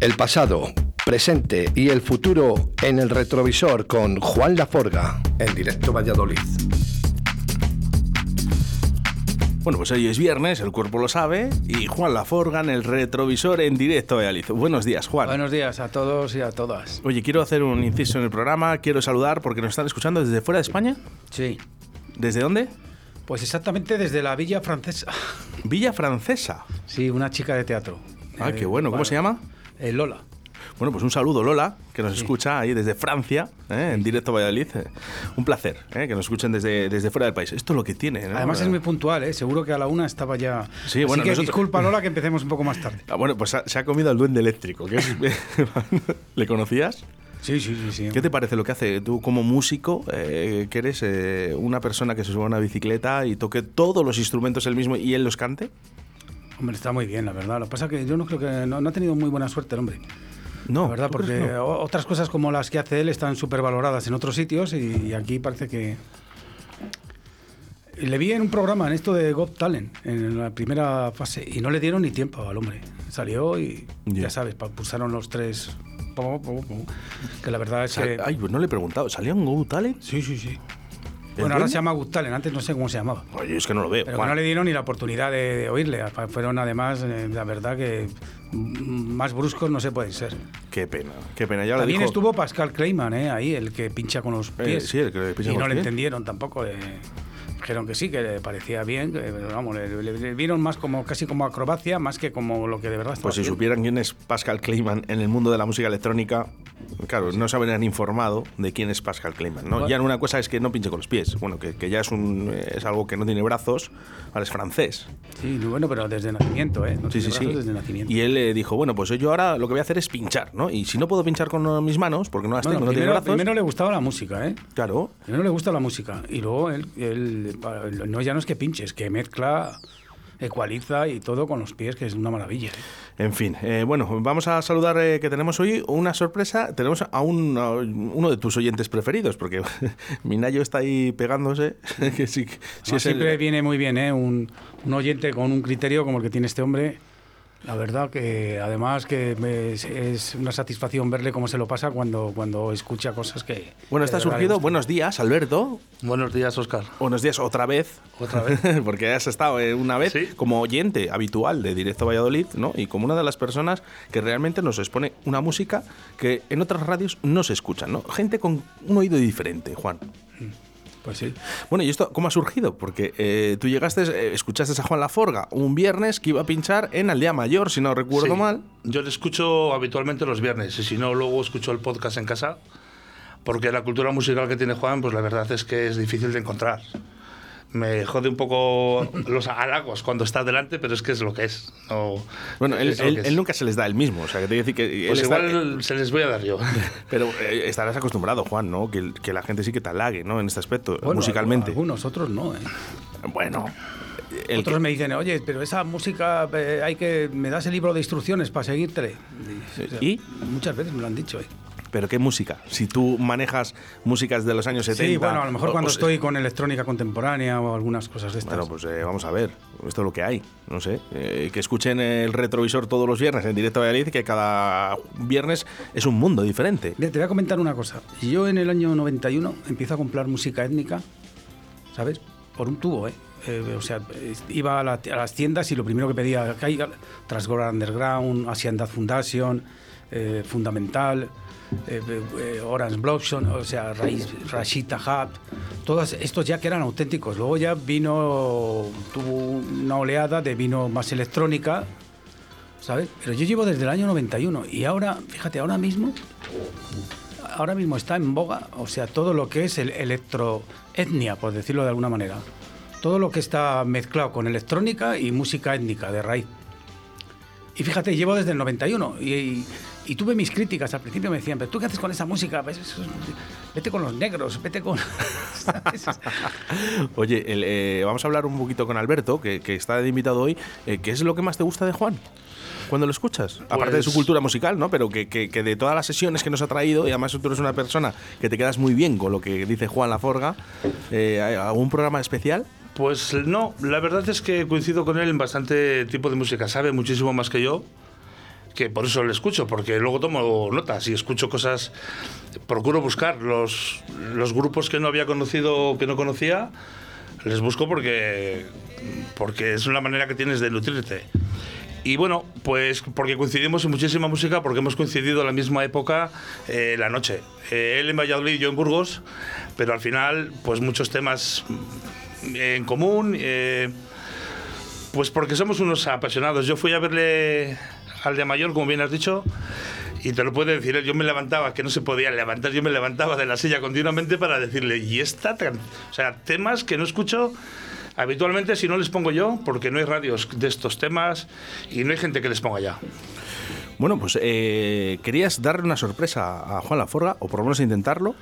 El pasado, presente y el futuro en el retrovisor con Juan Laforga en directo Valladolid. Bueno, pues hoy es viernes, el cuerpo lo sabe, y Juan Laforga en el retrovisor en directo Valladolid. Buenos días, Juan. Buenos días a todos y a todas. Oye, quiero hacer un inciso en el programa, quiero saludar porque nos están escuchando desde fuera de España. Sí. ¿Desde dónde? Pues exactamente desde la Villa Francesa. Villa Francesa. Sí, una chica de teatro. Ah, Eh, qué bueno. ¿Cómo se llama? Eh, Lola. Bueno, pues un saludo, Lola, que nos escucha ahí desde Francia, ¿eh? en directo Valladolid. Eh, Un placer ¿eh? que nos escuchen desde, desde fuera del país. Esto es lo que tiene, ¿no? Además es muy puntual, ¿eh? Seguro que a la una estaba ya... Sí, bueno, Así que nosotros- disculpa, Lola, que empecemos un poco más tarde. Ah, bueno, pues ha- se ha comido al duende eléctrico. que es- ¿Le conocías? Sí, sí, sí. sí. ¿Qué te parece lo que hace tú como músico, eh, que eres eh, una persona que se sube a una bicicleta y toque todos los instrumentos él mismo y él los cante? Hombre, está muy bien, la verdad. Lo que pasa es que yo no creo que... No, no ha tenido muy buena suerte el hombre. No, La verdad, ¿tú crees porque no? otras cosas como las que hace él están súper valoradas en otros sitios y, y aquí parece que... Le vi en un programa, en esto de Got Talent, en la primera fase, y no le dieron ni tiempo al hombre. Salió y Ya. ya sabes, pulsaron los tres... Que la verdad es que... Ay, pues no le he preguntado. ¿Salía un Go Talent? Sí, sí, sí. ¿El Bueno, ahora se llama Got Talent, antes no sé cómo se llamaba. Oye, es que no lo veo. Pero no le dieron ni la oportunidad de, de oírle. Fueron además, eh, la verdad que más bruscos no se pueden ser. Qué pena, qué pena. Ya También dijo- estuvo Pascal Kleiman, ¿eh? ahí, el que pincha con los Eh, pies. sí, el que pincha y con no los le pies. entendieron tampoco. eh, dijeron que sí, que le parecía bien, que, pero vamos, le, le- le vieron más como casi como acrobacia, más que como lo que de verdad estaba Pues si supieran quién es Pascal Kleiman en el mundo de la música electrónica, claro, no se habrían informado de quién es Pascal Kleiman. ¿no? Ya una cosa es que no pinche con los pies, bueno, que, que ya es, un, es algo que no tiene brazos, ahora es francés. Sí, bueno, pero desde nacimiento, ¿eh? No Sí, sí, sí. Desde nacimiento. Y él eh, dijo, bueno, pues yo ahora lo que voy a hacer es pinchar, ¿no? Y si no puedo pinchar con eh, mis manos, porque no las Bueno, tengo, no tiene primero, brazos, primero le gustaba la música, ¿eh? claro, Primero le gusta la música y luego él, él- para- no ya no es que pinches, que mezcla, ecualiza y todo con los pies, que es una maravilla. En fin, eh, bueno, vamos a saludar eh, que tenemos hoy una sorpresa. Tenemos a, un, a uno de tus oyentes preferidos, porque Minayo está ahí pegándose. que sí, el- siempre viene muy bien, ¿eh? Un, un oyente con un criterio como el que tiene este hombre. La verdad que además que me- es, una satisfacción verle cómo se lo pasa cuando, cuando escucha cosas que... Bueno, está surgido. Buenos días, Alberto. Buenos días, Oscar. Buenos días otra vez. Otra vez. Porque has estado eh, una vez Sí. como oyente habitual de Directo Valladolid, ¿no? Y como una de las personas que realmente nos expone una música que en otras radios no se escucha, ¿no? Gente con un oído diferente, Juan. Pues sí. Bueno, ¿y esto cómo ha surgido? Porque eh, tú llegaste, eh, escuchaste a Juan Laforga un viernes que iba a pinchar en Aldea Mayor, si no recuerdo Sí. mal. Yo le escucho habitualmente los viernes y si no, luego escucho el podcast en casa. Porque la cultura musical que tiene Juan, pues la verdad es que es difícil de encontrar. Me jode un poco los halagos cuando está delante, pero es que es lo que es. No, Bueno, él, es lo él- que es. él nunca se les da el mismo, o sea, que te decir que... Pues está- igual se les voy a dar yo. pero eh, estarás acostumbrado, Juan, ¿no? Que, que la gente sí que te halague, ¿no? En este aspecto, Bueno, musicalmente. Algunos, otros no, ¿eh? Bueno, el Otros que- me dicen, oye, pero esa música, eh, hay que... ¿Me das el libro de instrucciones para seguirte? ¿Y? Muchas veces me lo han dicho, ¿eh? ¿Pero qué música? Si tú manejas músicas de los años 70... Sí, bueno, a lo mejor o- cuando o- estoy con electrónica contemporánea o algunas cosas de estas. Bueno, pues eh, vamos a ver. Esto es lo que hay. No sé. eh, que escuchen el retrovisor todos los viernes en directo a Valladolid, que cada viernes es un mundo diferente. Mira, te voy a comentar una cosa. Yo en el año 91 empiezo a comprar música étnica, ¿sabes? Por un tubo, ¿eh? Eh, o sea, iba a, la- a las tiendas y lo primero que pedía, que hay Transgora Underground, Asian Dad Foundation, eh, Fundamental, eh, eh, Orange Blossom, o sea, Rashida Hub, todos estos ya que eran auténticos. Luego ya vino, tuvo una oleada de vino más electrónica, ¿sabes? Pero yo llevo desde el año 91 y ahora, fíjate, ahora mismo ahora mismo está en boga, o sea, todo lo que es el electroetnia, por decirlo de alguna manera. Todo lo que está mezclado con electrónica y música étnica de raíz. Y fíjate, llevo desde el 91 y, y- y tuve mis críticas. Al principio me decían, pero tú qué haces con esa música? Pues vete con los negros, vete con... Oye, el, eh, vamos a hablar un poquito con Alberto, que, que está de invitado hoy. Eh, ¿Qué es lo que más te gusta de Juan? Cuando lo escuchas, aparte de su Pues- cultura musical, ¿no? Pero que, que- que de todas las sesiones que nos ha traído, y además tú eres una persona que te quedas muy bien con lo que dice Juan Laforga, eh, ¿hay ¿algún programa especial? Pues no, la verdad es que coincido con él en bastante tipo de música. Sabe muchísimo más que yo. Que por eso le escucho, porque luego tomo notas y escucho cosas, procuro buscar los, los grupos que no había conocido, que no conocía, les busco porque, porque es una manera que tienes de nutrirte. Y bueno, pues porque coincidimos en muchísima música, porque hemos coincidido en la misma época, eh, la noche. Eh, él en Valladolid, yo en Burgos, pero al final, pues muchos temas en común, eh, pues porque somos unos apasionados. Yo fui a verle al de mayor, como bien has dicho, y te lo puede decir él, yo me levantaba, que no se podía levantar, yo me levantaba de la silla continuamente para decirle, y esta, o sea, temas que no escucho habitualmente si no les pongo yo, porque no hay radios de estos temas y no hay gente que les ponga ya. Bueno, pues eh, querías darle una sorpresa a Juan Laforga, o por lo menos intentarlo.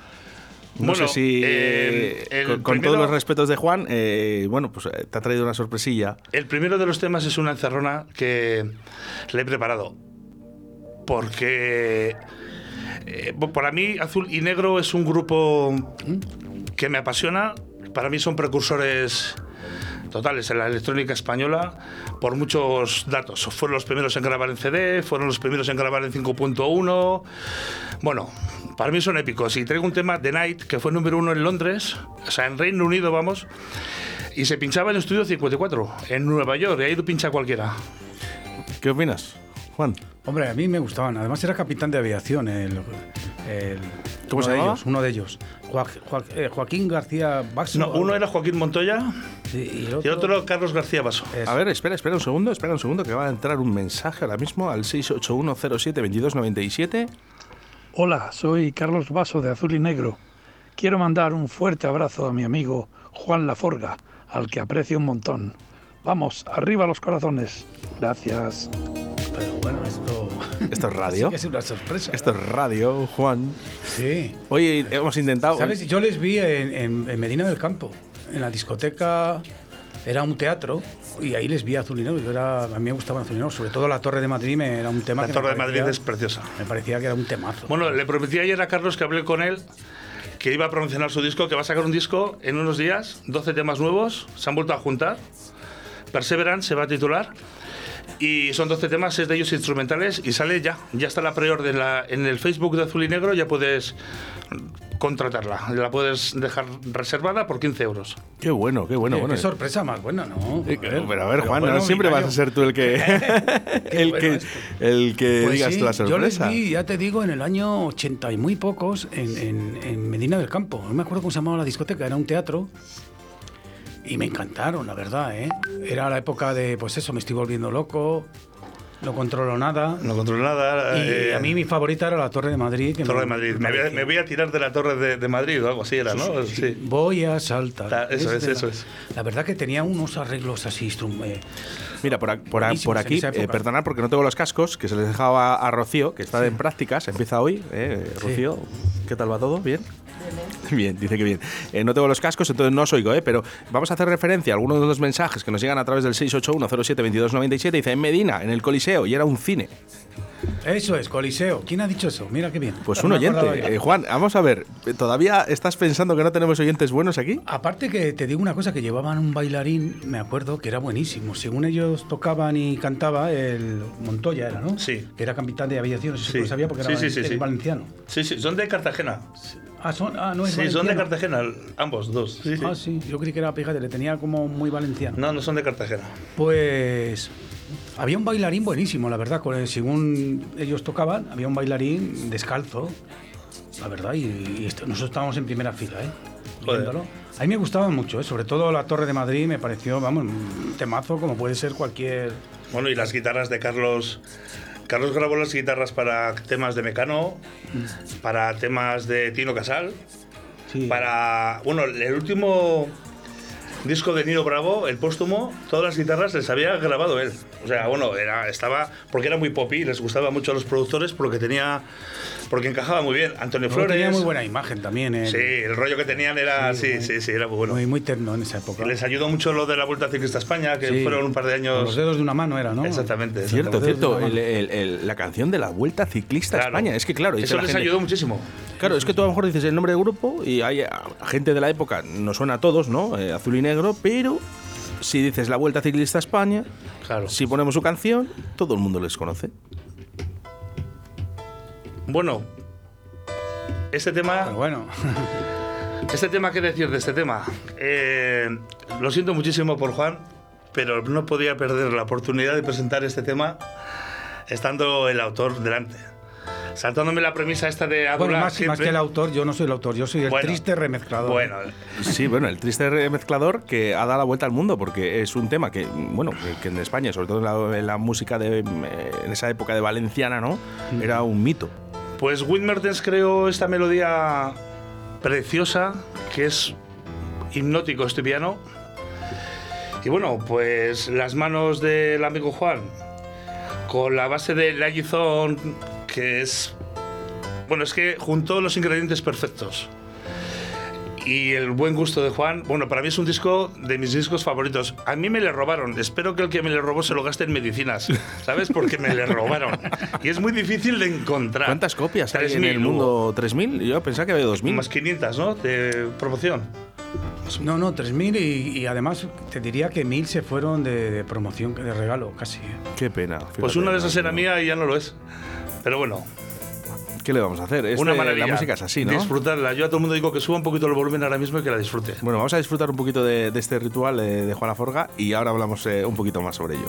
No Bueno, sé si, eh, eh, el con, con primero- todos los respetos de Juan, eh, bueno, pues te ha traído una sorpresilla. El primero de los temas es una encerrona que le he preparado. Porque eh, para mí Azul y Negro es un grupo que me apasiona. Para mí son precursores totales en la electrónica española por muchos datos. Fueron los primeros en grabar en CD, fueron los primeros en grabar en 5.1. Bueno, para mí son épicos. Y traigo un tema, The Night, que fue número uno en Londres, o sea, en Reino Unido, vamos. Y se pinchaba en Estudio 54, en Nueva York, y ahí lo pincha cualquiera. ¿Qué opinas, Juan? Hombre, a mí me gustaban. Además era capitán de aviación. El, el- ¿Cómo uno se de llamaba? ellos, uno de ellos. Joa- Joa- eh, Joaquín García Baxo. No, uno era Joaquín Montoya Sí, y el y otro, el otro Carlos García Baso. Eso. A ver, espera, espera un segundo, espera un segundo, que va a entrar un mensaje ahora mismo al 681072297. Hola, soy Carlos Vaso de Azul y Negro. Quiero mandar un fuerte abrazo a mi amigo Juan Laforga, al que aprecio un montón. Vamos, arriba los corazones. Gracias. Pero bueno, esto. Esto es radio. sí que es una sorpresa. Esto es radio, Juan. Sí. Oye, hemos intentado. ¿Sabes? Yo les vi en, en- en Medina del Campo, en la discoteca. Era un teatro y ahí les vi a Azul y Negro. Yo era, a mí me gustaba Azul y Negro, sobre todo la Torre de Madrid me, era un tema La que Torre me de Madrid parecía- es preciosa. Me parecía que era un temazo. Bueno, le prometí ayer a Carlos que hablé con él que iba a promocionar su disco, que va a sacar un disco en unos días, 12 temas nuevos, se han vuelto a juntar. Perseverance se va a titular. Y son 12 temas, 6 de ellos instrumentales y sale ya. Ya está la pre-order en, la- en el Facebook de Azul y Negro, ya puedes contratarla. La puedes dejar reservada por 15 euros. Qué bueno, qué bueno. Oye, bueno. qué sorpresa más buena, ¿no? Eh, pero a ver, Juan, bueno, no siempre vas a ser tú el que el bueno que el que Pues digas sí, tú la Yo les sorpresa. vi, ya te digo, en el año 80 y muy pocos en, en- en Medina del Campo. No me acuerdo cómo se llamaba la discoteca, era un teatro. Y me encantaron, la verdad, ¿eh? Era la época de, pues eso, me estoy volviendo loco, no controlo nada. No controlo nada. Y eh, a mí mi favorita era la Torre de Madrid. que Torre me- de Madrid. Me voy, a, parecía- me voy a tirar de la Torre de, de Madrid o algo así era, ¿no? Sí. Voy a saltar. Ta- eso es, eso la- es. La verdad que tenía unos arreglos así, eh, Mira, por, a- por, a- por aquí, eh, perdonad porque no tengo los cascos, que se les dejaba a Rocío, que está en prácticas, empieza hoy. Eh, Rocío, ¿qué tal va todo? ¿Bien? Bien, dice que bien. Eh, no tengo los cascos, entonces no os oigo, ¿eh? pero vamos a hacer referencia a algunos de los mensajes que nos llegan a través del 681072297. Dice, en Medina, en el Coliseo, y era un cine. Eso es, Coliseo. ¿Quién ha dicho eso? Mira qué bien. Pues un oyente. Eh, Juan, vamos a ver, ¿todavía estás pensando que no tenemos oyentes buenos aquí? Aparte que te digo una cosa, que llevaban un bailarín, me acuerdo, que era buenísimo. Según ellos tocaban y cantaba, el Montoya era, ¿no? Sí. Que era capitán de aviación, no sé si Sí. lo sabía porque Sí, era sí, sí, valenciano. Sí, sí, son de Cartagena. Ah, son, ah, no es Sí, son de valenciano. Cartagena, ambos dos. Sí, sí. Ah, sí, yo creí que era, fíjate, le tenía como muy valenciano. No, no son de Cartagena. Pues había un bailarín buenísimo, la verdad. Según ellos tocaban, había un bailarín descalzo, la verdad, y, nosotros estábamos en primera fila, ¿eh? Viéndolo. A mí me gustaba mucho, ¿eh? sobre todo la Torre de Madrid me pareció, vamos, un temazo como puede ser cualquier... Bueno, y las guitarras de Carlos. Carlos grabó las guitarras para temas de Mecano, para temas de Tino Casal, Sí. para. Bueno, el último disco de Nino Bravo, el póstumo, todas las guitarras les había grabado él. O sea, bueno, era, estaba. Porque era muy poppy, les gustaba mucho a los productores porque tenía. Porque encajaba muy bien. Antonio Luego Flores. tenía muy buena imagen también. ¿eh? Sí, el rollo que tenían era. Sí, muy- sí, sí, era muy bueno. Muy, muy terno en esa época. Y les ayudó mucho lo de la Vuelta Ciclista a España, que Sí. fueron un par de Con años. los dedos de una mano era, ¿no? Exactamente. Cierto, Los cierto. la el- el- el- canción de la Vuelta Ciclista Claro. España. Es que claro, Eso la les gente- ayudó muchísimo. Claro, es que tú a lo mejor dices el nombre del grupo y hay gente de la época, nos suena a todos, ¿no? Eh, azul y negro, pero si dices la Vuelta Ciclista a España, Claro. si ponemos su canción, todo el mundo les conoce. Bueno, este tema. Pero bueno, Este tema, ¿qué decir de este tema? Eh, lo siento muchísimo por Juan, pero no podía perder la oportunidad de presentar este tema estando el autor delante. Saltándome la premisa esta de bueno adular más, más que el autor, yo no soy el autor, yo soy el Bueno, triste remezclador. Bueno, Sí, bueno, el triste mezclador que ha dado la vuelta al mundo porque es un tema que, bueno, que, en España, sobre todo en la, en la música de, eh, en esa época de Valenciana, ¿no? Era un mito. Pues Wim Mertens creó esta melodía preciosa, que es hipnótico este piano. Y bueno, pues las manos del amigo Juan, con la base del Agizón, que es. Bueno, es que juntó los ingredientes perfectos. Y el buen gusto de Juan, bueno, para mí es un disco de mis discos favoritos. A mí me le robaron. Espero que el que me le robó se lo gaste en medicinas, ¿sabes? Porque me le robaron. Y es muy difícil de encontrar. ¿Cuántas copias hay en 3.000 el mundo? ¿3.000? Yo pensaba que había 2.000. Más 500, ¿no? De promoción. No, no, 3.000 y, y además te diría que 1.000 se fueron de, de promoción, de regalo, casi. ¿eh? Qué pena. Pues fíjate, una de esas era no. mía y ya no lo es. Pero bueno, ¿Qué le vamos a hacer? Este- una maravilla. La música es así, ¿no? Disfrutarla. Yo a todo el mundo digo que suba un poquito el volumen ahora mismo y que la disfrute. Bueno, vamos a disfrutar un poquito de, de este ritual eh, de Juana Forga y ahora hablamos eh, un poquito más sobre ello.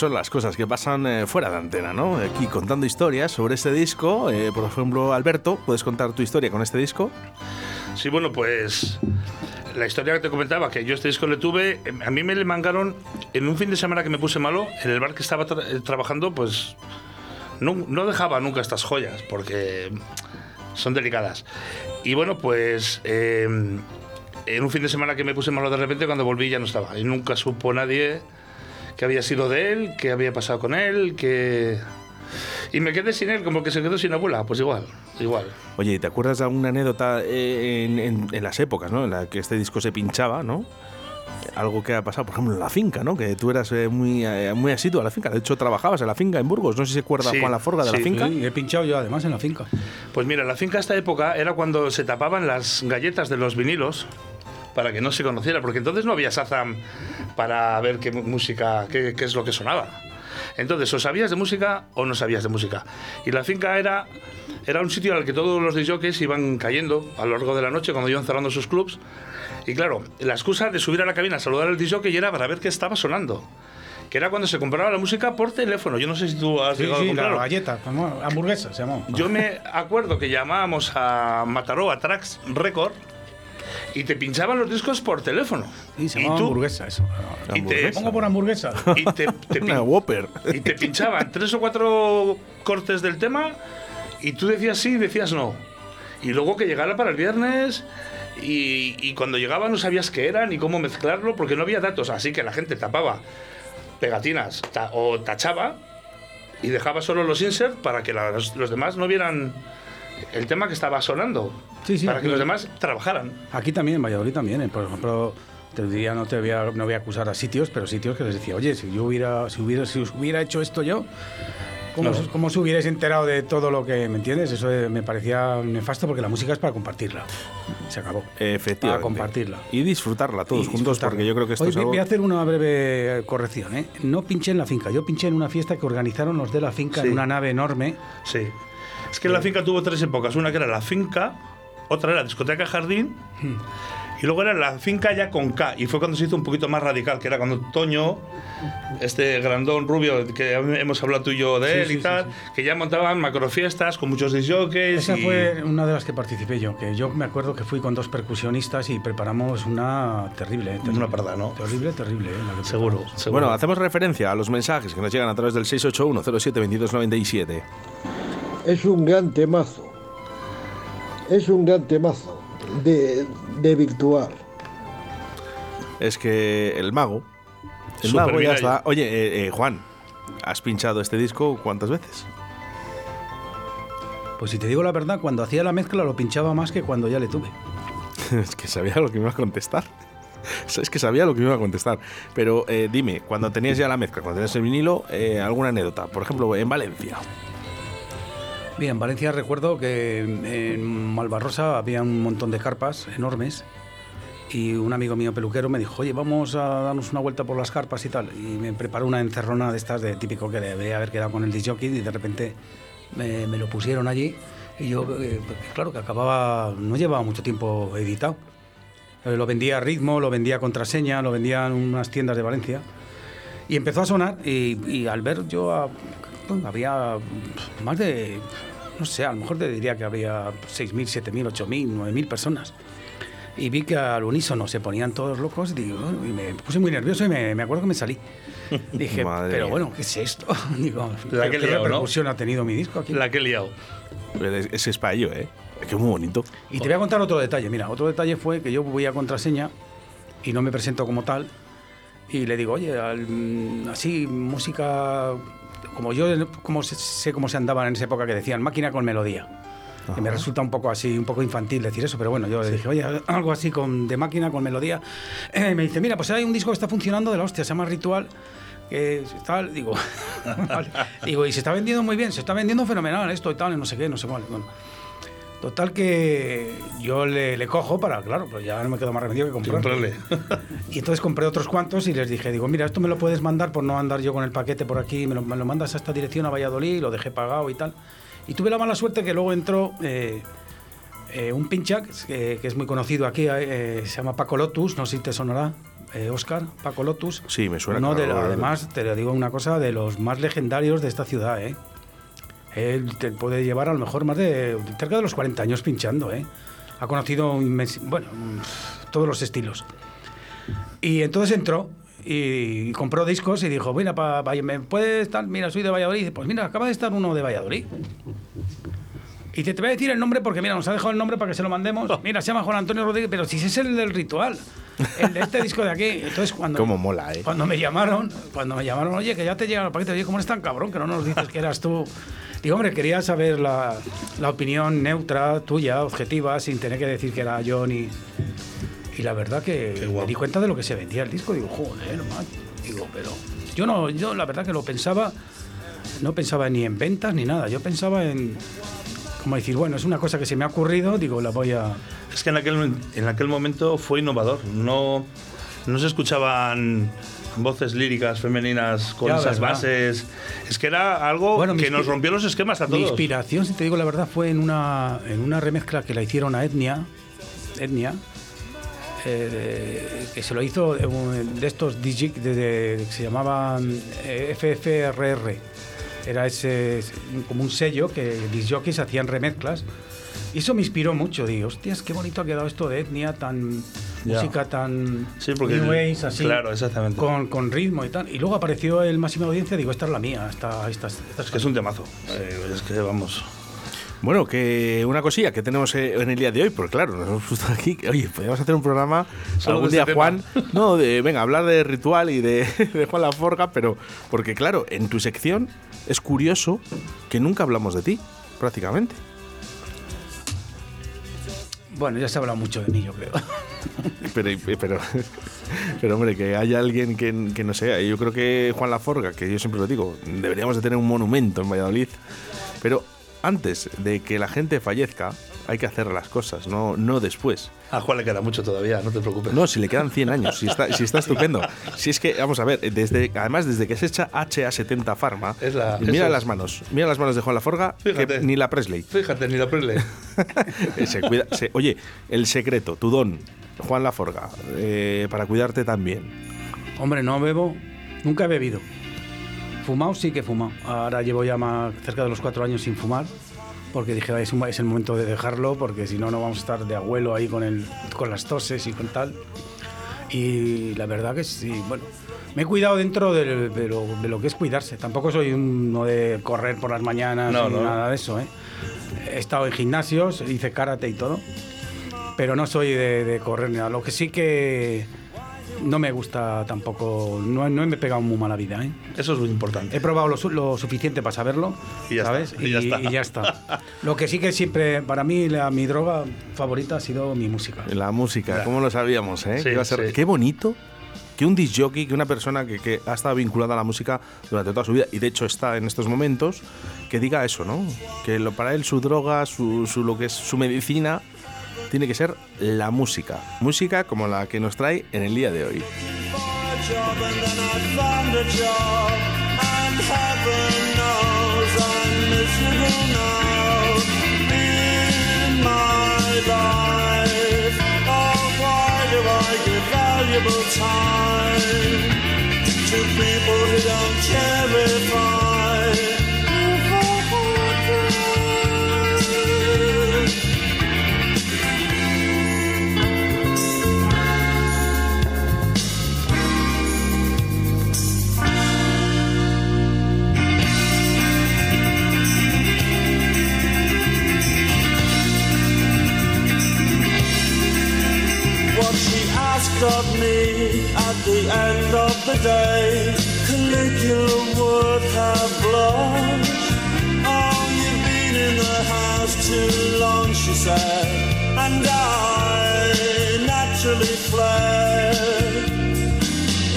Son las cosas que pasan eh, fuera de antena, ¿no? Aquí contando historias sobre este disco. Eh, por ejemplo, Alberto, ¿puedes contar tu historia con este disco? Sí, bueno, pues la historia que te comentaba, que yo este disco le tuve, em, a mí me le mangaron en un fin de semana que me puse malo, en el bar que estaba tra- trabajando, pues no, no dejaba nunca estas joyas, porque son delicadas. Y bueno, pues eh, en un fin de semana que me puse malo de repente, cuando volví ya no estaba. Y nunca supo nadie que había sido de él, qué había pasado con él, que... Y me quedé sin él, como que se quedó sin abuela, pues igual, igual. Oye, ¿te acuerdas de alguna anécdota eh, en, en- en las épocas, ¿no? En la que este disco se pinchaba, ¿no? Algo que ha pasado, por ejemplo, en la finca, ¿no? Que tú eras eh, muy, eh, muy asiduo a la finca. De hecho, trabajabas en la finca en Burgos. No sé si se acuerda Sí, Juan Laforga de la sí. finca. Sí, he pinchado yo además en la finca. Pues mira, la finca a esta época era cuando se tapaban las galletas de los vinilos para que no se conociera, porque entonces no había Shazam para ver qué música, qué, qué es lo que sonaba. Entonces, o sabías de música o no sabías de música. Y la finca era, era un sitio al que todos los DJs iban cayendo a lo largo de la noche cuando iban cerrando sus clubs. Y claro, la excusa de subir a la cabina a saludar al DJ era para ver qué estaba sonando. Que era cuando se compraba la música por teléfono. Yo no sé si tú has Sí, llegado a sí, la comprarlo. galleta, como hamburguesa se llamó. Yo me acuerdo que llamábamos a Mataró, a Trax Record, y te pinchaban los discos por teléfono. Sí, se y tú, hamburguesa eso. y te, Pongo por hamburguesa. y te, te pin- Una Whopper. y te pinchaban tres o cuatro cortes del tema, y tú decías sí y decías no. Y luego que llegara para el viernes, y, y cuando llegaba no sabías qué era ni cómo mezclarlo, porque no había datos. Así que la gente tapaba pegatinas ta- o tachaba y dejaba solo los insert para que la- los, los demás no vieran el tema que estaba sonando. Sí, sí, para que aquí- los demás trabajaran. Aquí también, en Valladolid también. eh, Por ejemplo, te diría, no te voy a, no voy a acusar a sitios, pero sitios que les decía, oye, si yo hubiera, si hubiera, si os hubiera hecho esto yo, ¿cómo, cómo os hubierais enterado de todo lo que, ¿me entiendes? Eso eh, me parecía nefasto porque la música es para compartirla. Se acabó. Efectivamente. Para compartirla. Y disfrutarla todos Y juntos, disfrutarla. porque yo creo que esto Hoy es voy- algo. voy a hacer una breve corrección. ¿eh? No pinché en la finca, yo pinché en una fiesta que organizaron los de la finca Sí. en una nave enorme. Sí. Es que la finca tuvo tres épocas. Una que era la finca, otra era discoteca jardín, Hmm. y luego era la finca ya con K. Y fue cuando se hizo un poquito más radical, que era cuando Toño, este grandón rubio, que hemos hablado tú y yo de Sí, él sí, y sí, tal, sí. que ya montaban macrofiestas con muchos disjockeys. Esa y- fue una de las que participé yo, que yo me acuerdo que fui con dos percusionistas y preparamos una terrible. ¿eh? terrible. Una parda, ¿no? Terrible, terrible. ¿eh? la que Seguro, seguro. Bueno, hacemos referencia a los mensajes que nos llegan a través del 681-07-2297. Es un gran temazo. Es un gran temazo de, de virtual. Es que el mago. El Super mago ya está. Oye, eh, eh, Juan, ¿has pinchado este disco cuántas veces? Pues si te digo la verdad, cuando hacía la mezcla lo pinchaba más que cuando ya le tuve. es que sabía lo que me iba a contestar. Es que sabía lo que me iba a contestar. Pero eh, dime, cuando tenías ya la mezcla, cuando tenías el vinilo, eh, alguna anécdota. Por ejemplo, en Valencia. Bien, en Valencia recuerdo que en Malvarrosa había un montón de carpas enormes y un amigo mío peluquero me dijo, oye, vamos a darnos una vuelta por las carpas y tal. Y me preparó una encerrona de estas de típico que debería haber quedado con el disc y de repente me, lo pusieron allí y yo, eh, porque claro, que acababa, no llevaba mucho tiempo editado. Eh, Lo vendía a ritmo, lo vendía a contraseña, lo vendía en unas tiendas de Valencia. Y empezó a sonar y, al ver yo había más de, no sé, a lo mejor te diría que había 6.000, 7.000, 8.000, 9.000 personas. Y vi que al unísono se ponían todos locos y, digo, y me puse muy nervioso y me, me acuerdo que me salí. Dije, Madre pero bueno, ¿qué es esto? Digo, La ¿qué, que qué liado, ¿no? repercusión ha tenido mi disco aquí? La que he liado. Es, es español, ¿eh? Es que es muy bonito. Y te voy a contar otro detalle. Mira, otro detalle fue que yo voy a contraseña y no me presento como tal. Y le digo, oye, al- mm, así, música. Como yo como sé, cómo se andaban en esa época que decían máquina con melodía. Que me resulta un poco así, un poco infantil decir eso, pero bueno, yo le dije, oye, algo así con, de máquina con melodía. Eh, me dice, mira, pues hay un disco que está funcionando de la hostia, se llama Ritual. Que tal, digo, vale. digo, y se está vendiendo muy bien, se está vendiendo fenomenal esto y tal, y no sé qué, no sé cuál. Bueno, Total que yo le, le cojo para, claro, pues ya no me quedo más remedio que. Comprarle. Y entonces compré otros cuantos y les dije, digo, mira, esto me lo puedes mandar por no andar yo con el paquete por aquí, me lo, me lo mandas a esta dirección a Valladolid, lo dejé pagado y tal. Y tuve la mala suerte que luego entró eh, eh, un pincha, que, es- que- que es muy conocido aquí, eh, se llama Paco Lotus, no sé si te sonará. Oscar, Paco Lotus. Sí, me suena Uno de, además, te lo digo una cosa, de los más legendarios de esta ciudad, ¿eh? Él te puede llevar a lo mejor más de cerca de los 40 años pinchando, ¿eh? Ha conocido, bueno, mm, todos los estilos. Y entonces entró y compró discos y dijo, mira, pa, pa- ¿me puede estar? Mira, soy de Valladolid. Dice, Pues mira, acaba de estar uno de Valladolid. Y dice, te voy a decir el nombre porque, mira, nos ha dejado el nombre para que se lo mandemos. Mira, se llama Juan Antonio Rodríguez, pero si ese es el del ritual, el de este disco de aquí. Entonces, cuando, Cómo mola, ¿eh? cuando me llamaron, cuando me llamaron, oye, que ya te llegan los paquetes, oye, ¿cómo eres tan cabrón que no nos dices que eras tú? Digo, hombre, quería saber la, la opinión neutra, tuya, objetiva, sin tener que decir que era yo ni... Y la verdad que me di cuenta de lo que se vendía el disco. Digo, joder, man. Digo, pero yo no, yo la verdad que lo pensaba, no pensaba ni en ventas ni nada. Yo pensaba en, como decir, bueno, es una cosa que se me ha ocurrido, digo, la voy a... Es que en aquel, en aquel momento fue innovador. No, no se escuchaban voces líricas femeninas con Ya, esas ¿verdad? bases. Es que era algo Bueno, mi que nos rompió los esquemas a Mi todos. inspiración, si te digo la verdad, fue en una, en una remezcla que la hicieron a Etnia, Etnia eh, que se lo hizo de estos DJ de, de- que se llamaban eh, FFRR. Era ese como un sello que disc jockeys hacían remezclas. Y eso me inspiró mucho. Digo, hostias, qué bonito ha quedado esto de Etnia, tan Ya. música tan Sí, porque new age, así, claro, exactamente. con, con ritmo y tal. Y luego apareció el máximo de audiencia, digo, esta es la mía, esta, esta, esta Es que es un temazo. Eh, es que vamos. Bueno, que una cosilla que tenemos eh, en el día de hoy, porque claro, nos hemos puesto aquí. que, Oye, podríamos hacer un programa Solo algún día, Juan. No, de, venga, hablar de ritual y de, de Juan Laforga, pero porque claro, en tu sección es curioso que nunca hablamos de ti, prácticamente. Bueno, ya se ha hablado mucho de mí, yo creo. Pero, pero, pero hombre, que haya alguien que, que no sea. Yo creo que Juan Laforga, que yo siempre lo digo, deberíamos de tener un monumento en Valladolid. Pero antes de que la gente fallezca, hay que hacer las cosas, no, no después. A Juan le queda mucho todavía, no te preocupes. No, si le quedan 100 años, si está, si está estupendo. Si es que, vamos a ver, desde, además desde que se echa HA70 Pharma, Es la- mira es. las manos, mira las manos de Juan Laforga, que Fíjate. ni la Presley. Fíjate, ni la prele. Se cuida- se- oye, el secreto, tu don, Juan Laforga, eh, para cuidarte también. Hombre, no bebo, nunca he bebido. Fumado sí que he fumado. Ahora llevo ya más, cerca de los cuatro años sin fumar, porque dije, "Ay, es, un- es el momento de dejarlo, porque si no, no vamos a estar de abuelo ahí con, el, con las toses y con tal. Y la verdad que sí, bueno, me he cuidado dentro de, de lo, de lo que es cuidarse. Tampoco soy uno de correr por las mañanas No, ni no. nada de eso. ¿eh? He estado en gimnasios, hice karate y todo, pero no soy de, de correr ni nada. Lo que sí que no me gusta tampoco, no, no me he pegado muy mala vida. ¿eh? Eso es muy importante. He probado lo, su- lo suficiente para saberlo, Y ya ¿sabes? está, y ya está. y ya está. Lo que sí que siempre, para mí, la, mi droga favorita ha sido mi música. La música. ¿cómo lo sabíamos? Eh? Sí, Que iba a ser- sí. Qué bonito que un disc jockey, que una persona que, que ha estado vinculada a la música durante toda su vida, y de hecho está en estos momentos, que diga eso, ¿no? Que lo, para él su droga, su, su- lo que es su medicina, tiene que ser la música. Música como la que nos trae en el día de hoy. The end of the day. Caligula would have blushed. Oh, you've been in the house too long, she said, and I naturally fled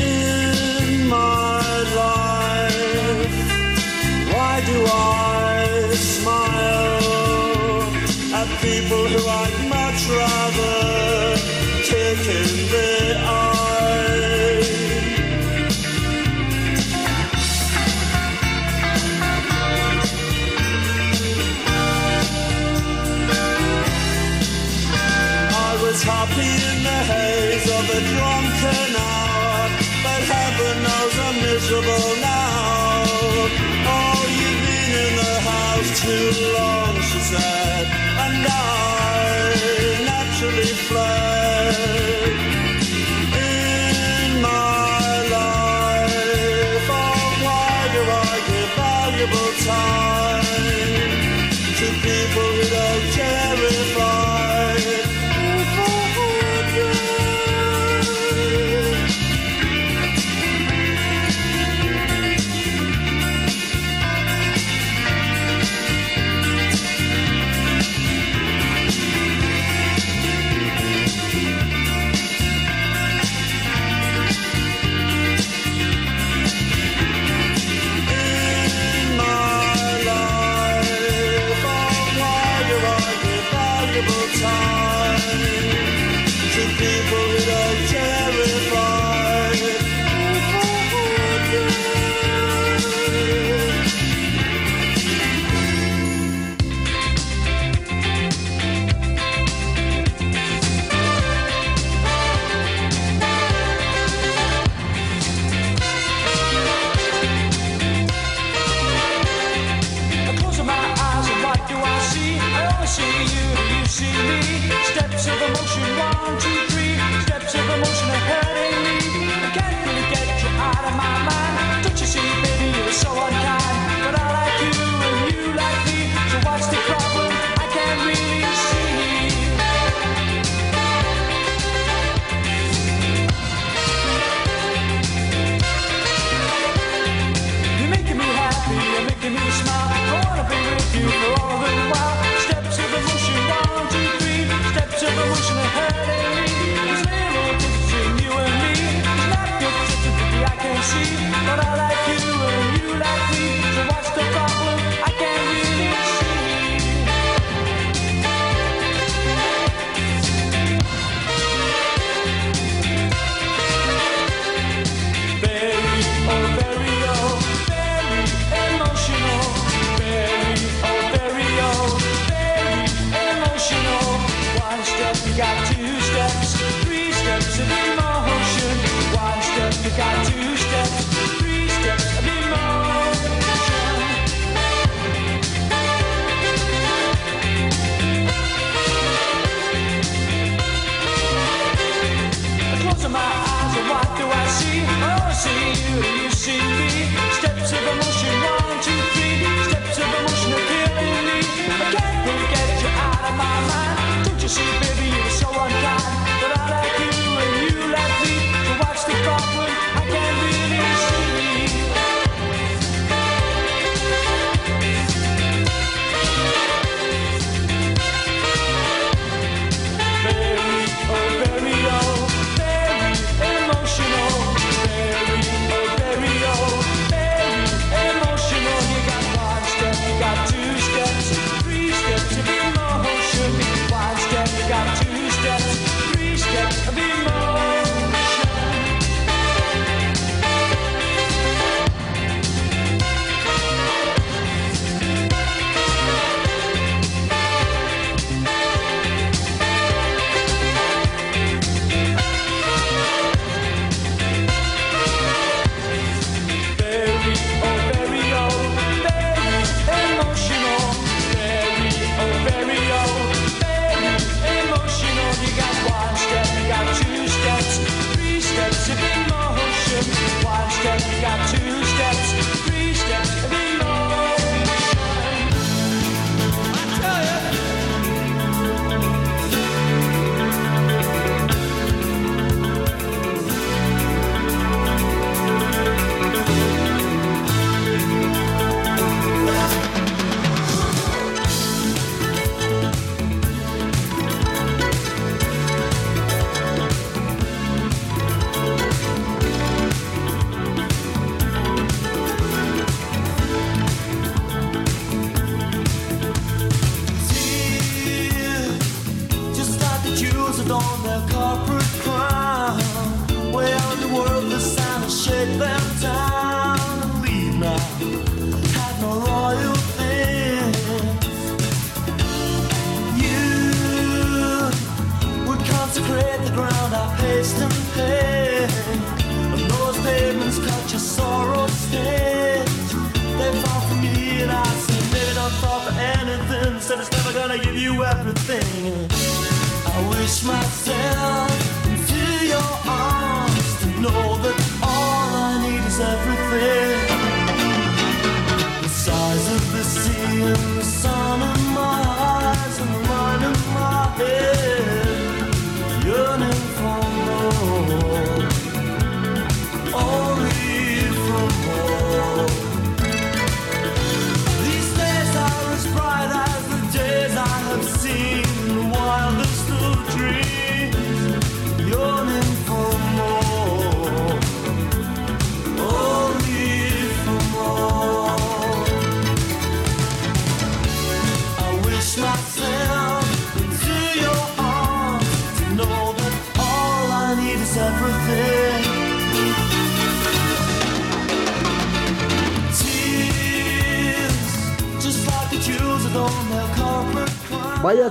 in my life. Why do I smile at people who I'd much rather kick in the miserable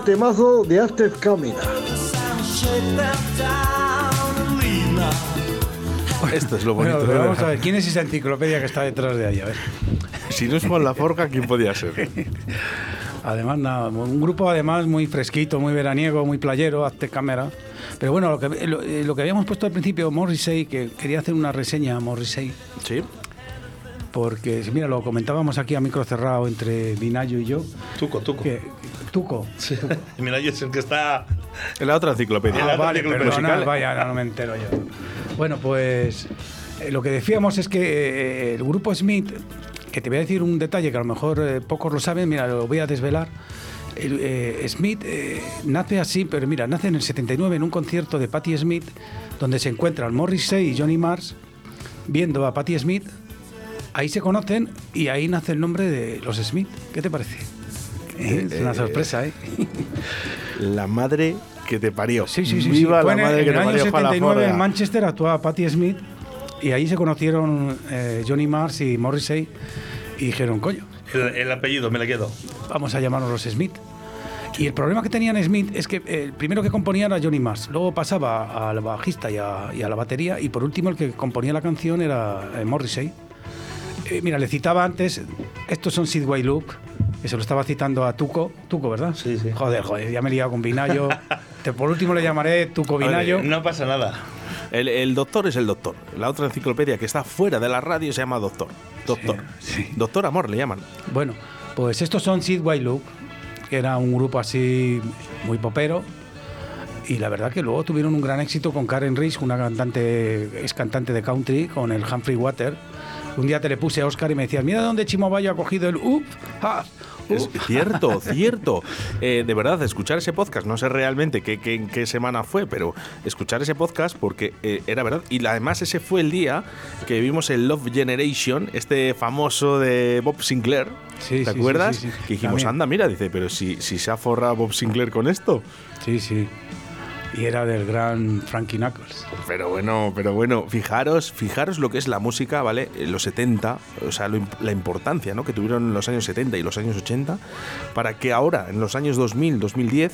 temazo de After Camina. Esto es lo Bueno, bonito. de vamos a ver, ¿quién es esa enciclopedia que está detrás de ahí? A ver. Si no es Juan Laforga, ¿quién podía ser? Además, nada, un grupo además muy fresquito, muy veraniego, muy playero, hazte cámara. Pero bueno, lo que, lo, eh, lo que habíamos puesto al principio, Morrissey, que quería hacer una reseña a Morrissey, Sí. Porque, mira, lo comentábamos aquí a micro cerrado entre Vinayo y yo, Tuco, tuco. que Tuco. Mira, yo es el que está. En la otra enciclopedia. En la Ah, otra vale, enciclopedia perdona, vaya, no, no me entero yo. Bueno, pues eh, lo que decíamos es que eh, el grupo Smith, que te voy a decir un detalle que a lo mejor eh, pocos lo saben, mira, lo voy a desvelar. El, eh, Smith eh, nace así, pero mira, nace en el 79 en un concierto de Patti Smith, donde se encuentran Morrissey y Johnny Marrs viendo a Patti Smith. Ahí se conocen y ahí nace el nombre de los Smith. ¿Qué te parece? Eh, es una eh, sorpresa, ¿eh? La madre que te parió. Sí, sí, sí. Viva sí. La en, madre en que el te año parió, Juan 79 en. Manchester actuaba Patti Smith y ahí se conocieron eh, Johnny Mars y Morrissey y dijeron, coño, El, el apellido, me la quedo. vamos a llamarnos los Smith. Y el problema que tenían Smith es que el primero que componía era Johnny Mars, luego pasaba al bajista y a, y a la batería y por último el que componía la canción era eh, Morrissey. Eh, mira, le citaba antes, estos son Sidway Loop, que se lo estaba citando a Tuco, Tuco, ¿verdad? Sí, sí. Joder, joder, ya me he liado con Vinayo. Te- por último le llamaré Tuco Vinayo. No pasa nada. El, el doctor es el doctor. La otra enciclopedia que está fuera de la radio se llama Doctor. Doctor. Sí, sí. Doctor Amor le llaman. Bueno, pues estos son Sid Loop, que era un grupo así muy popero. Y la verdad que luego tuvieron un gran éxito con Karen Rich, una cantante, es cantante de country, con el Humphrey Water. Un día te le puse a Oscar y me decías, mira dónde Chimobayo ha cogido el up, ah, Es up". cierto, cierto. Eh, de verdad, escuchar ese podcast, no sé realmente qué, qué- en qué semana fue, pero escuchar ese podcast porque eh, era verdad. Y además ese fue el día que vimos el Love Generation, este famoso de Bob Sinclair. Sí, ¿Te sí, acuerdas? sí. Que dijimos, También. anda, mira, dice, pero si, si se ha forrado Bob Sinclair con esto. Sí, sí. Y era del gran Frankie Knuckles. Pero bueno, pero bueno, fijaros, fijaros lo que es la música, ¿vale? En los 70, o sea, lo la importancia ¿no? que tuvieron en los años 70 y los años 80, para que ahora, en los años 2000, 2010,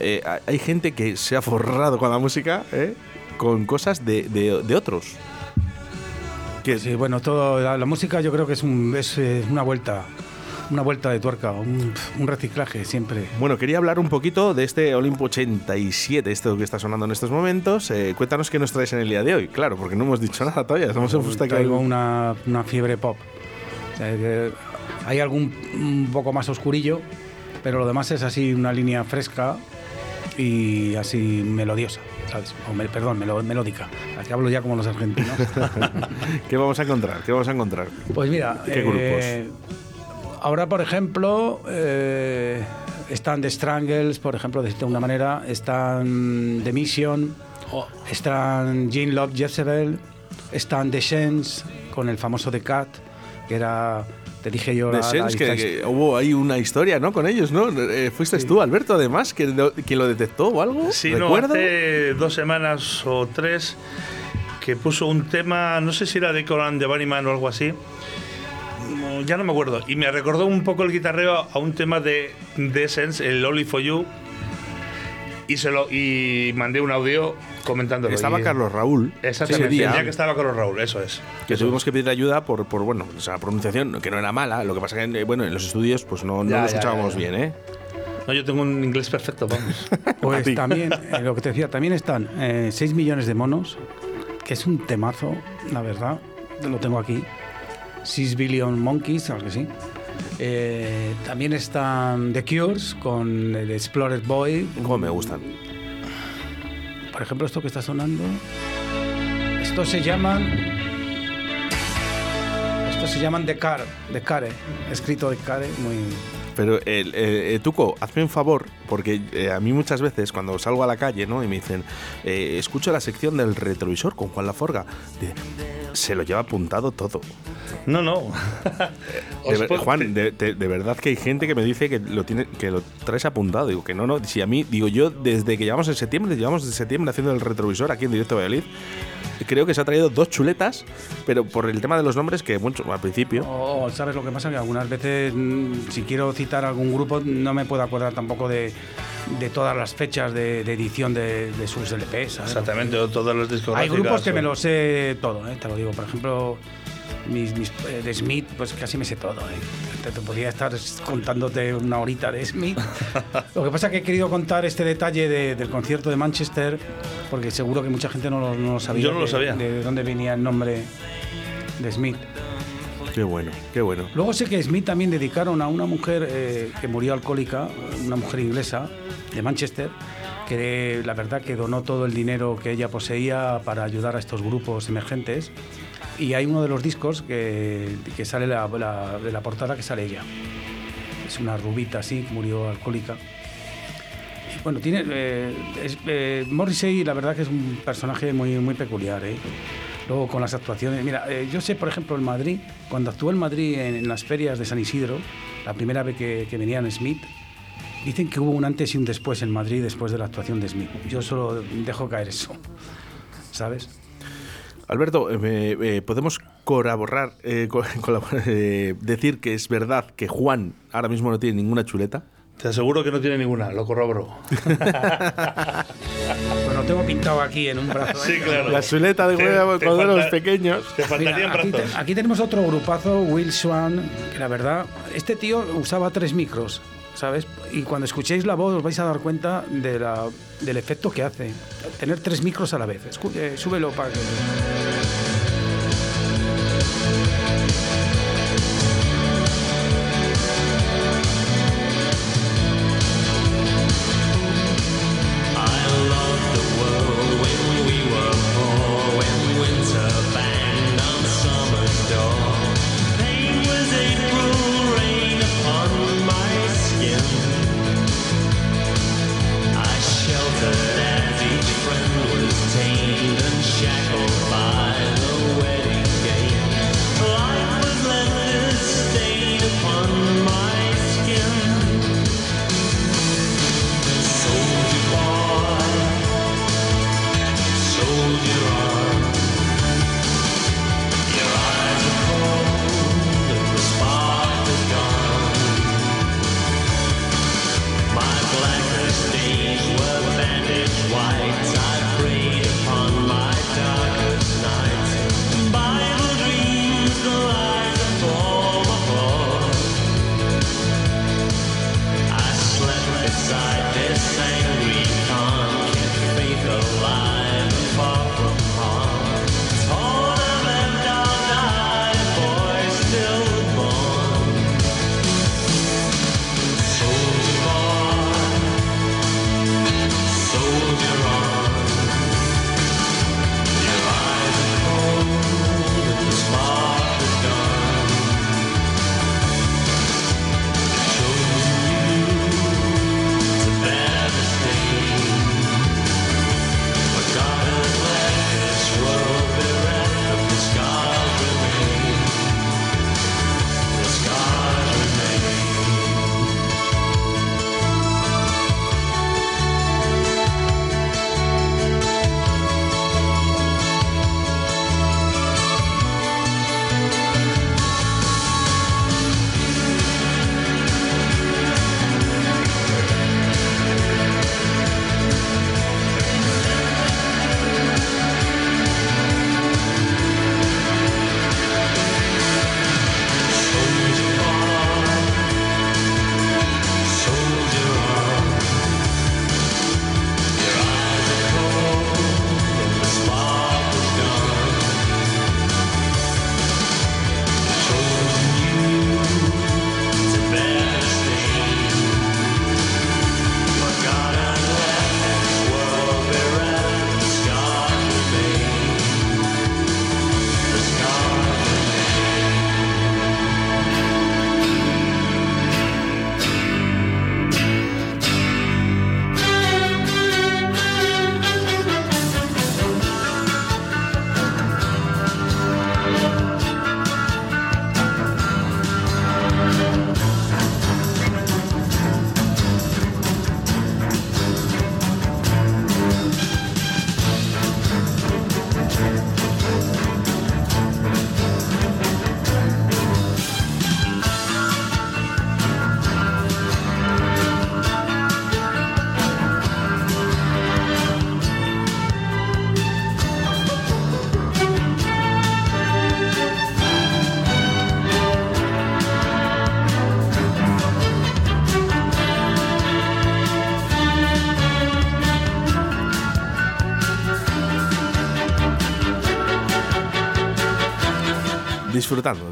eh, ha- hay gente que se ha forrado con la música, ¿eh? con cosas de, de- de otros. Que, Sí, bueno, todo, la, la música yo creo que es, un- es, eh, una vuelta, una vuelta de tuerca, un, un reciclaje siempre. Bueno, quería hablar un poquito de este Olimpo 87, esto que está sonando en estos momentos. Eh, cuéntanos qué nos traes en el día de hoy, claro, porque no hemos dicho nada todavía. Estamos en Fusta traigo una, una fiebre pop. O sea, que hay algún un poco más oscurillo, pero lo demás es así una línea fresca y así melodiosa, ¿sabes? O me- perdón, melo- melódica. Aquí hablo ya como los argentinos. ¿Qué vamos a encontrar? ¿Qué vamos a encontrar? Pues mira, ¿Qué eh, ahora por ejemplo eh, están The Strangles, por ejemplo, de una manera, están The Mission, están Jean Love Jezebel, están The Shens con el famoso The Cat, que era, te dije yo, la- la Sens, que, que hubo ahí una historia, ¿no? Con ellos, ¿no? Eh, fuiste tú, Alberto, además, que quien lo detectó o algo. Sí, no, ¿Recuerdo? hace dos semanas o tres que puso un tema, no sé si era de Coran de Bunnyman o algo así. No, Ya no me acuerdo. Y me recordó un poco el guitarreo a un tema de, de Essence, el Only for You. Y, se lo, y mandé un audio comentándolo. Estaba Y- Carlos Raúl. Exactamente, ese día, el día que estaba Carlos Raúl, eso es. que tuvimos que pedir ayuda por, por bueno, o sea, pronunciación, que no era mala. Lo que pasa que, eh, bueno, en los estudios, pues no, no Ya, lo escuchábamos ya, ya. bien, ¿eh? No, yo tengo un inglés perfecto, vamos. Pues ti. también, eh, lo que te decía, también están 6 millones de monos, que es un temazo, la verdad, lo tengo aquí. 6 billion monkeys, claro que sí. Eh, también están The Cures con el Explored Boy. Cómo me gustan. Por ejemplo, esto que está sonando. Esto se llaman. Esto se llaman The Car, The Care, escrito de Care, muy. Pero, el, eh, eh, Tuco, hazme un favor, porque eh, a mí muchas veces cuando salgo a la calle ¿no? y me dicen, eh, escucho la sección del retrovisor con Juan Laforga, dice, se lo lleva apuntado todo. No, no. De ver- Juan, de, de- de verdad que hay gente que me dice que lo tiene que lo traes apuntado. Digo que no, no. Si a mí, digo yo, desde que llevamos en septiembre, llevamos de septiembre haciendo el retrovisor aquí en directo Valladolid, creo que se ha traído dos chuletas, pero por el tema de los nombres que mucho al principio. O, ¿sabes lo que pasa? Que algunas veces, mm, si quiero citar algún grupo, no me puedo acordar tampoco de, de todas las fechas de, de edición de, de sus LPs. ¿sabes? Exactamente, o todos los discos. Hay grupos que me lo sé todo, ¿eh? te lo digo. Por ejemplo, mis, mis, eh, de Smith, pues casi me sé todo. ¿eh? Te, te podría estar contándote una horita de Smith. lo que pasa es que he querido contar este detalle de- del concierto de Manchester, porque seguro que mucha gente no lo, no lo sabía. Yo no lo de- sabía. De, dónde venía el nombre de Smith. Qué bueno, qué bueno. Luego sé que Smith también dedicaron a una mujer eh, que murió alcohólica, una mujer inglesa de Manchester, que la verdad que donó todo el dinero que ella poseía para ayudar a estos grupos emergentes. Y hay uno de los discos que, que sale la, de la portada que sale ella. Es una rubita así, murió alcohólica. Bueno, tiene eh, eh, Morrissey, la verdad que es un personaje muy, muy peculiar. ¿eh? Luego con las actuaciones. Mira, eh, yo sé, por ejemplo, en Madrid, cuando actuó en Madrid en, en las ferias de San Isidro, la primera vez que, que venían Smith, dicen que hubo un antes y un después en Madrid después de la actuación de Smith. Yo solo dejo caer eso. ¿Sabes? Alberto, eh, eh, podemos colaborar, eh, co- colaborar, eh, decir que es verdad que Juan ahora mismo no tiene ninguna chuleta. Te aseguro que no tiene ninguna, lo corrobro. Pues lo tengo pintado aquí en un brazo. ¿eh? Sí, claro. La chuleta de Te- cuando falta- pequeños. Te Mira, faltarían aquí, brazos. te- aquí tenemos otro grupazo, Will Swan, que la verdad, este tío usaba tres micros, ¿sabes? Y cuando escuchéis la voz os vais a dar cuenta de la- del efecto que hace. Tener tres micros a la vez. Escu- eh, súbelo para que...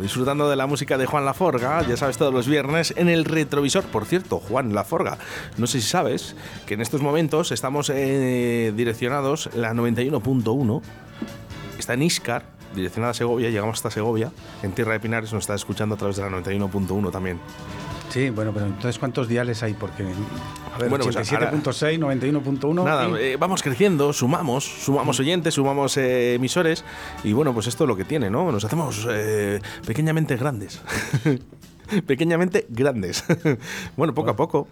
disfrutando, de la música de Juan Laforga, ya sabes, todos los viernes en el retrovisor. Por cierto, Juan Laforga, no sé si sabes que en estos momentos estamos eh, direccionados, la 91.1 está en Iscar, direccionada a Segovia, llegamos hasta Segovia, en Tierra de Pinares nos está escuchando a través de la 91.1 también. Sí, bueno, pero entonces ¿cuántos diales hay? Porque, a ver, Bueno, pues 87.6, 91.1... Nada, y- eh, vamos creciendo, sumamos, sumamos oyentes, sumamos eh, emisores y bueno, pues esto es lo que tiene, ¿no? Nos hacemos eh, pequeñamente grandes. pequeñamente grandes. bueno, poco a poco.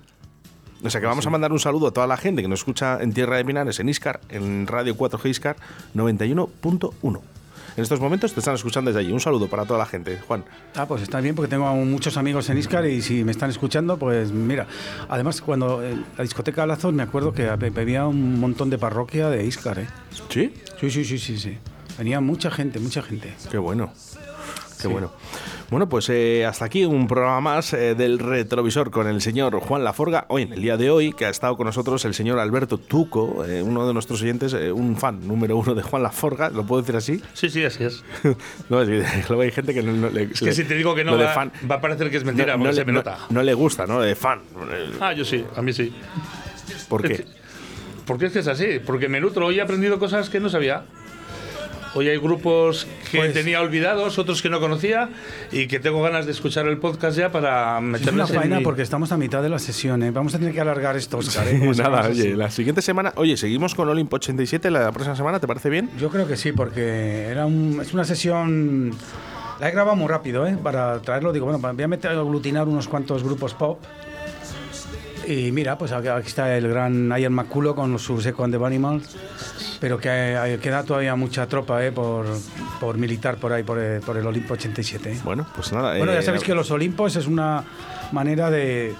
O sea que vamos a mandar un saludo a toda la gente que nos escucha en Tierra de Pinares, en Iscar, en Radio 4G Iscar 91.1. En estos momentos te están escuchando desde allí. Un saludo para toda la gente, Juan. Ah, pues está bien porque tengo muchos amigos en Iscar y si me están escuchando, pues mira. Además, cuando en la discoteca Lazos me acuerdo que había un montón de parroquia de Iscar, ¿eh? ¿Sí? Sí, sí, sí, sí, sí. Venía mucha gente, mucha gente. Qué bueno. Qué bueno. Bueno, pues eh, hasta aquí un programa más eh, del retrovisor con el señor Juan Laforga. Hoy, en el día de hoy, que ha estado con nosotros el señor Alberto Tuco, eh, uno de nuestros oyentes, eh, un fan número uno de Juan Laforga. ¿Lo puedo decir así? Sí, sí, así es. no, es que luego hay gente que no, no le. Es que si te digo que no, va, fan, va a parecer que es mentira, no, no se le, me no- nota. no le gusta, ¿no? De fan. Ah, yo sí, a mí sí. ¿Por qué? Porque es que es así, porque me nutro. Hoy he aprendido cosas que no sabía. Hoy hay grupos que Pues- tenía olvidados, otros que no conocía y que tengo ganas de escuchar el podcast ya para Es una en faena mi- porque estamos a mitad de la sesión, ¿eh? Vamos a tener que alargar esto, Oscar. ¿eh? Nada, oye, la siguiente semana. Oye, seguimos con Olimpo 87 la próxima semana, ¿te parece bien? Yo creo que sí, porque era un- es una sesión. La he grabado muy rápido, ¿eh? Para traerlo, digo, bueno, voy a meter a aglutinar unos cuantos grupos pop. Y mira, pues aquí está el gran Ian McCullough con su Second the Animals. Pero que hay- queda todavía mucha tropa, ¿eh? Por, por militar por ahí, por el, por el Olimpo 87. ¿eh? Bueno, pues nada. Bueno, eh, ya sabéis que los Olimpos es una manera de,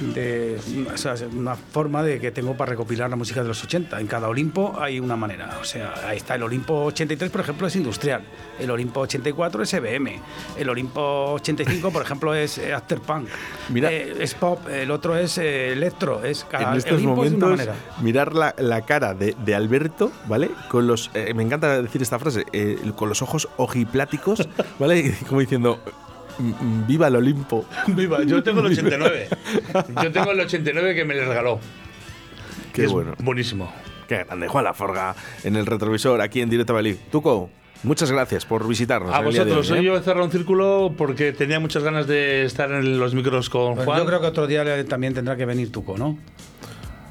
de- o sea, es una forma de que tengo para recopilar la música de los 80. En cada Olimpo hay una manera. O sea, ahí está el Olimpo 83, por ejemplo, es industrial. El Olimpo 84 es EBM. El Olimpo 85, por ejemplo, es eh, afterpunk. Mira. Eh, es pop. El otro es eh, electro. Es cada en estos Olimpo es de una momentos manera. mirar la, la cara de, de Alberto, ¿vale? Con los, eh, me encanta decir esta frase, con los ojos ojipláticos, ¿vale? Como diciendo, "Mm, mm, viva el Olimpo. Viva, yo tengo el 89. Yo tengo el 89 que me le regaló. Qué que es bueno. Buenísimo. Qué grande, Juan Laforga, en el retrovisor, aquí en Directo Valid. Tuco, muchas gracias por visitarnos. A vosotros, hoy, hoy ¿eh? yo he cerrado un círculo porque tenía muchas ganas de estar en los micros con Pues Juan. yo creo que otro día también tendrá que venir Tuco, ¿no?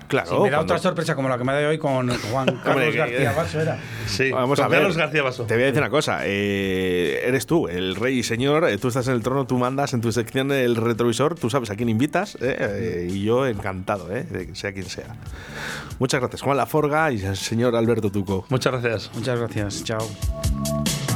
Claro, Si me da cuando- otra sorpresa como la que me da hoy con Juan Carlos García Vaso, era. Sí, Vamos a ver. Carlos García Baso. Te voy a decir una cosa. eh, eres tú, el rey y señor. eh, tú estás en el trono, tú mandas en tu sección el retrovisor. Tú sabes a quién invitas. eh, eh, y yo encantado, eh, sea quien sea. Muchas gracias, Juan Laforga y el señor Alberto Tuco. Muchas gracias. Muchas gracias. Chao.